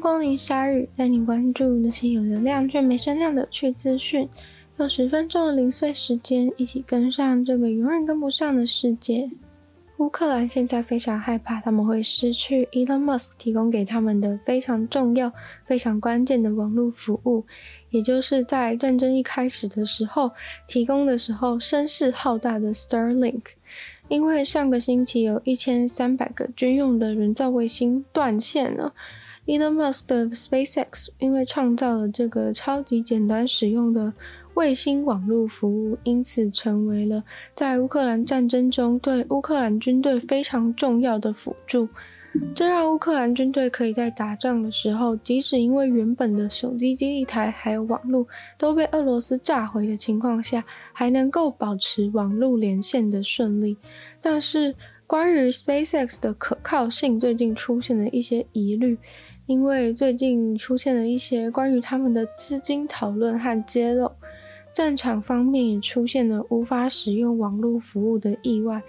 光临鲨语，带你关注那些有流量却没声量的趣资讯。用十分钟的零碎时间，一起跟上这个永远跟不上的世界。乌克兰现在非常害怕，他们会失去 Elon Musk 提供给他们的非常重要、非常关键的网络服务，也就是在战争一开始的时候提供的时候声势浩大的 Starlink。因为上个星期有一千三百个军用的人造卫星断线了，Elon Musk 的 SpaceX 因为创造了这个超级简单使用的。卫星网络服务因此成为了在乌克兰战争中对乌克兰军队非常重要的辅助，这让乌克兰军队可以在打仗的时候，即使因为原本的手机基地台还有网络都被俄罗斯炸毁的情况下，还能够保持网络连线的顺利。但是关于 SpaceX 的可靠性，最近出现了一些疑虑，因为最近出现了一些关于他们的资金讨论和揭露。战场方面也出现了无法使用网络服务的意外。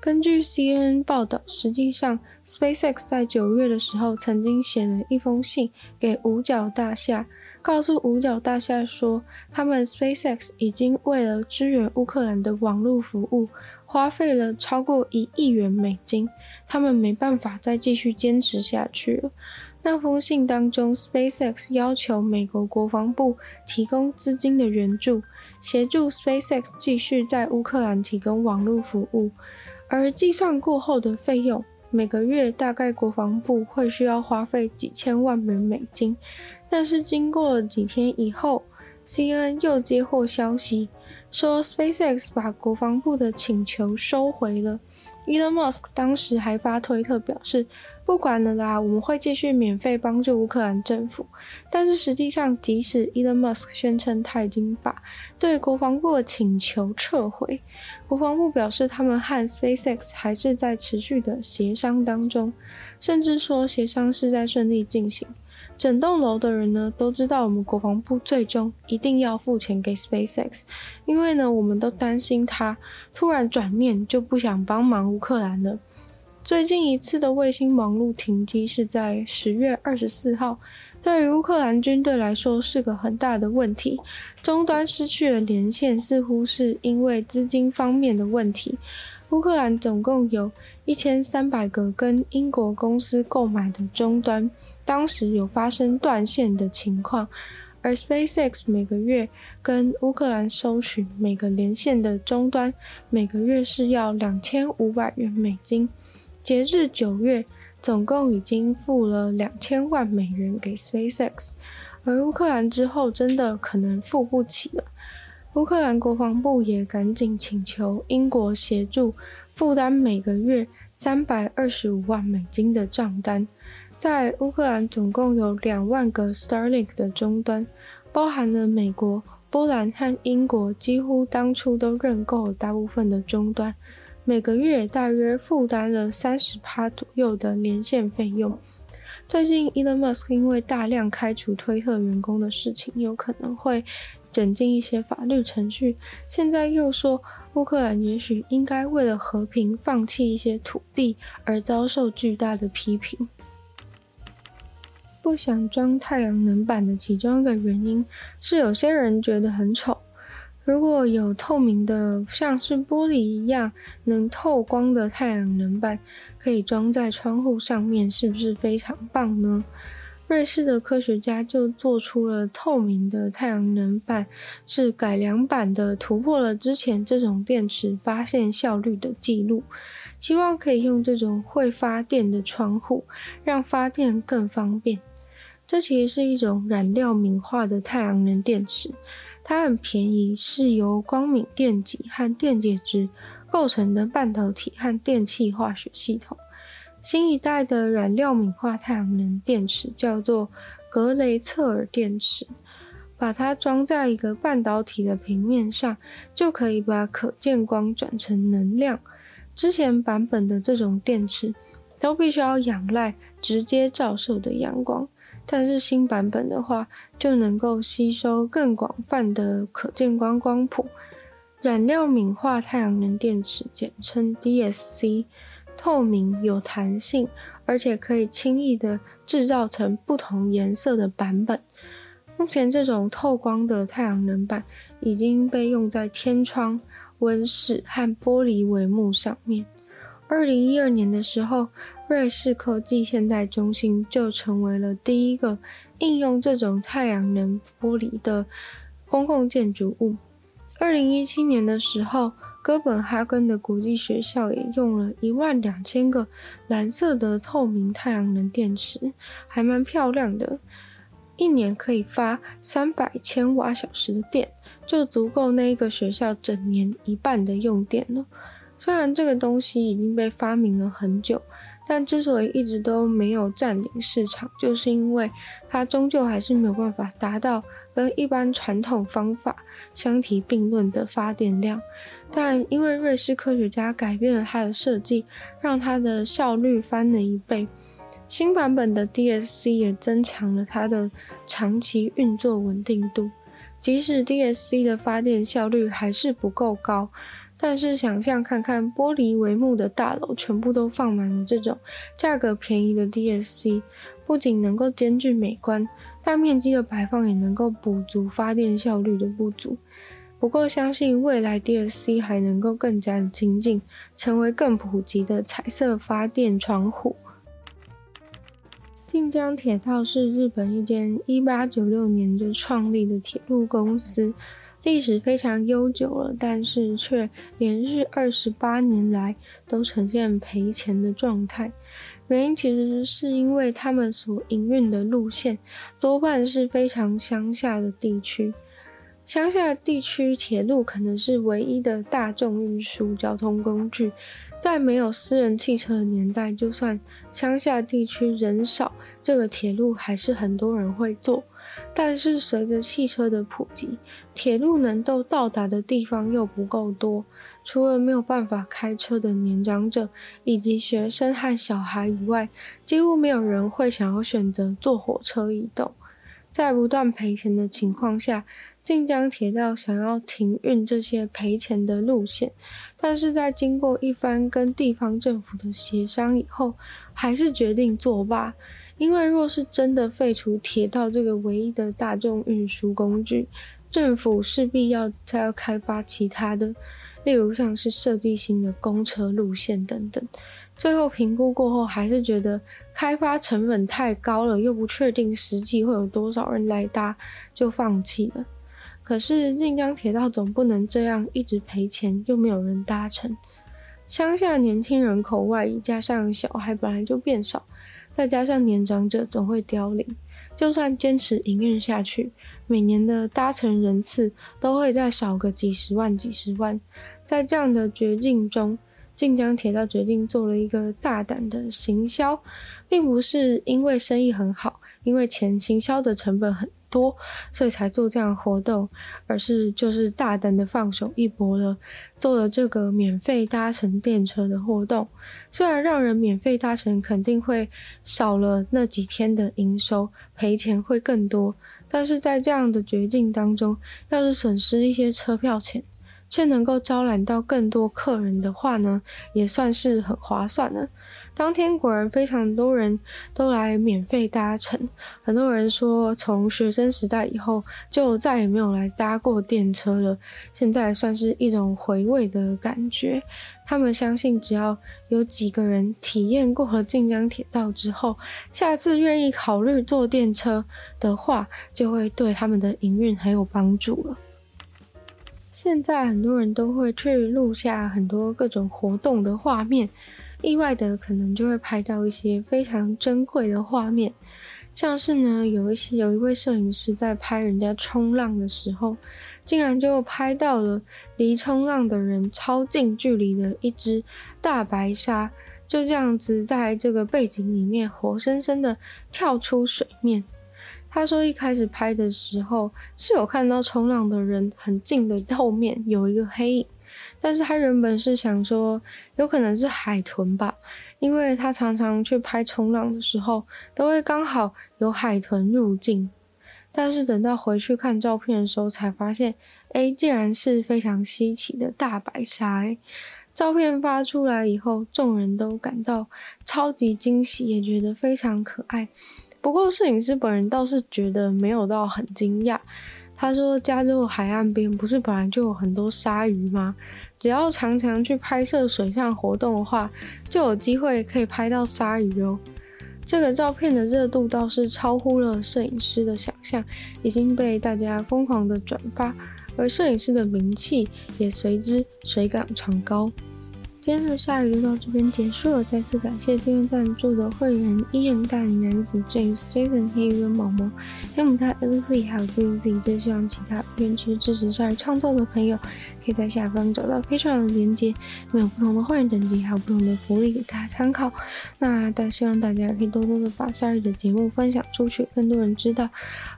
根据 CNN 报道，实际上 SpaceX 在九月的时候曾经写了一封信给五角大厦，告诉五角大厦说，他们 SpaceX 已经为了支援乌克兰的网络服务，花费了超过一亿元美金，他们没办法再继续坚持下去了。那封信当中，SpaceX 要求美国国防部提供资金的援助，协助 SpaceX 继续在乌克兰提供网络服务。而计算过后的费用，每个月大概国防部会需要花费几千万美美金。但是经过了几天以后，CNN 又接获消息，说 SpaceX 把国防部的请求收回了。Elon Musk 当时还发推特表示：“不管了啦，我们会继续免费帮助乌克兰政府。”但是实际上，即使 Elon Musk 宣称他已经把对国防部的请求撤回，国防部表示他们和 SpaceX 还是在持续的协商当中，甚至说协商是在顺利进行。整栋楼的人呢都知道，我们国防部最终一定要付钱给 SpaceX，因为呢，我们都担心他突然转念就不想帮忙乌克兰了。最近一次的卫星网络停机是在十月二十四号，对于乌克兰军队来说是个很大的问题，终端失去了连线，似乎是因为资金方面的问题。乌克兰总共有一千三百个跟英国公司购买的终端，当时有发生断线的情况，而 SpaceX 每个月跟乌克兰收取每个连线的终端，每个月是要两千五百元美金。截至九月，总共已经付了两千万美元给 SpaceX，而乌克兰之后真的可能付不起了。乌克兰国防部也赶紧请求英国协助负担每个月三百二十五万美金的账单。在乌克兰总共有两万个 Starlink 的终端，包含了美国、波兰和英国，几乎当初都认购了大部分的终端，每个月大约负担了三十趴左右的连线费用。最近，Elon Musk 因为大量开除推特员工的事情，有可能会卷进一些法律程序。现在又说乌克兰也许应该为了和平放弃一些土地，而遭受巨大的批评。不想装太阳能板的其中一个原因是，有些人觉得很丑。如果有透明的，像是玻璃一样能透光的太阳能板，可以装在窗户上面，是不是非常棒呢？瑞士的科学家就做出了透明的太阳能板，是改良版的，突破了之前这种电池发现效率的记录。希望可以用这种会发电的窗户，让发电更方便。这其实是一种染料敏化的太阳能电池。它很便宜，是由光敏电极和电解质构成的半导体和电气化学系统。新一代的染料敏化太阳能电池叫做格雷策尔电池，把它装在一个半导体的平面上，就可以把可见光转成能量。之前版本的这种电池都必须要仰赖直接照射的阳光。但是新版本的话，就能够吸收更广泛的可见光光谱。染料敏化太阳能电池，简称 DSC，透明、有弹性，而且可以轻易的制造成不同颜色的版本。目前，这种透光的太阳能板已经被用在天窗、温室和玻璃帷幕上面。二零一二年的时候，瑞士科技现代中心就成为了第一个应用这种太阳能玻璃的公共建筑物。二零一七年的时候，哥本哈根的国际学校也用了一万两千个蓝色的透明太阳能电池，还蛮漂亮的。一年可以发三百千瓦小时的电，就足够那一个学校整年一半的用电了。虽然这个东西已经被发明了很久，但之所以一直都没有占领市场，就是因为它终究还是没有办法达到跟一般传统方法相提并论的发电量。但因为瑞士科学家改变了它的设计，让它的效率翻了一倍。新版本的 DSC 也增强了它的长期运作稳定度，即使 DSC 的发电效率还是不够高，但是想象看看玻璃帷幕的大楼全部都放满了这种价格便宜的 DSC，不仅能够兼具美观，大面积的摆放也能够补足发电效率的不足。不过相信未来 DSC 还能够更加的精进，成为更普及的彩色发电窗户。近江铁道是日本一间一八九六年就创立的铁路公司，历史非常悠久了，但是却连续二十八年来都呈现赔钱的状态。原因其实是因为他们所营运的路线多半是非常乡下的地区。乡下地区铁路可能是唯一的大众运输交通工具，在没有私人汽车的年代，就算乡下地区人少，这个铁路还是很多人会坐。但是随着汽车的普及，铁路能够到达的地方又不够多，除了没有办法开车的年长者以及学生和小孩以外，几乎没有人会想要选择坐火车移动。在不断赔钱的情况下，晋江铁道想要停运这些赔钱的路线，但是在经过一番跟地方政府的协商以后，还是决定作罢。因为若是真的废除铁道这个唯一的大众运输工具，政府势必要再要开发其他的，例如像是设计新的公车路线等等。最后评估过后，还是觉得开发成本太高了，又不确定实际会有多少人来搭，就放弃了。可是近江铁道总不能这样一直赔钱，又没有人搭乘。乡下年轻人口外移，加上小孩本来就变少，再加上年长者总会凋零，就算坚持营运下去，每年的搭乘人次都会再少个几十万、几十万。在这样的绝境中，晋江铁道决定做了一个大胆的行销，并不是因为生意很好，因为钱行销的成本很多，所以才做这样活动，而是就是大胆的放手一搏了，做了这个免费搭乘电车的活动。虽然让人免费搭乘肯定会少了那几天的营收，赔钱会更多，但是在这样的绝境当中，要是损失一些车票钱，却能够招揽到更多客人的话呢，也算是很划算的。当天果然非常多人都来免费搭乘，很多人说从学生时代以后就再也没有来搭过电车了，现在算是一种回味的感觉。他们相信只要有几个人体验过了晋江铁道之后，下次愿意考虑坐电车的话，就会对他们的营运很有帮助了。现在很多人都会去录下很多各种活动的画面。意外的可能就会拍到一些非常珍贵的画面，像是呢，有一些有一位摄影师在拍人家冲浪的时候，竟然就拍到了离冲浪的人超近距离的一只大白鲨，就这样子在这个背景里面活生生的跳出水面。他说一开始拍的时候是有看到冲浪的人很近的后面有一个黑影。但是他原本是想说，有可能是海豚吧，因为他常常去拍冲浪的时候，都会刚好有海豚入镜。但是等到回去看照片的时候，才发现，哎，竟然是非常稀奇的大白鲨。照片发出来以后，众人都感到超级惊喜，也觉得非常可爱。不过，摄影师本人倒是觉得没有到很惊讶。他说：“加州海岸边不是本来就有很多鲨鱼吗？只要常常去拍摄水上活动的话，就有机会可以拍到鲨鱼哦。”这个照片的热度倒是超乎了摄影师的想象，已经被大家疯狂的转发，而摄影师的名气也随之水涨船高。今天的鲨鱼就到这边结束了，再次感谢订阅赞助的会员：伊人、大龄男子、James、Jason、黑人、毛毛、黑姆泰、Ellie，还有自己自己最希望其他愿意支持鲨鱼创作的朋友，可以在下方找到 Patreon 的连接，里面有不同的会员等级，还有不同的福利给大家参考。那但希望大家可以多多的把鲨鱼的节目分享出去，更多人知道。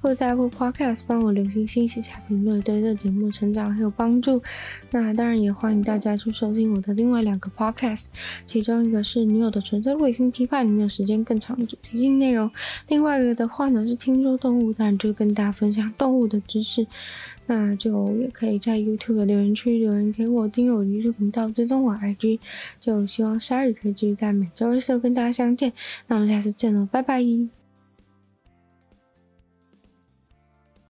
或者在 Apple Podcast 帮我留星星、写下评论，对这节目成长很有帮助。那当然也欢迎大家去收听我的另外两个 Podcast，其中一个是女友的纯粹理性批判，里面时间更长的主题性内容；另外一个的话呢是听说动物，当然就跟大家分享动物的知识。那就也可以在 YouTube 的留言区留言给我，订阅我的频道，追踪我 IG。就希望鲨鱼可以继续在每周日跟大家相见。那我们下次见喽，拜拜。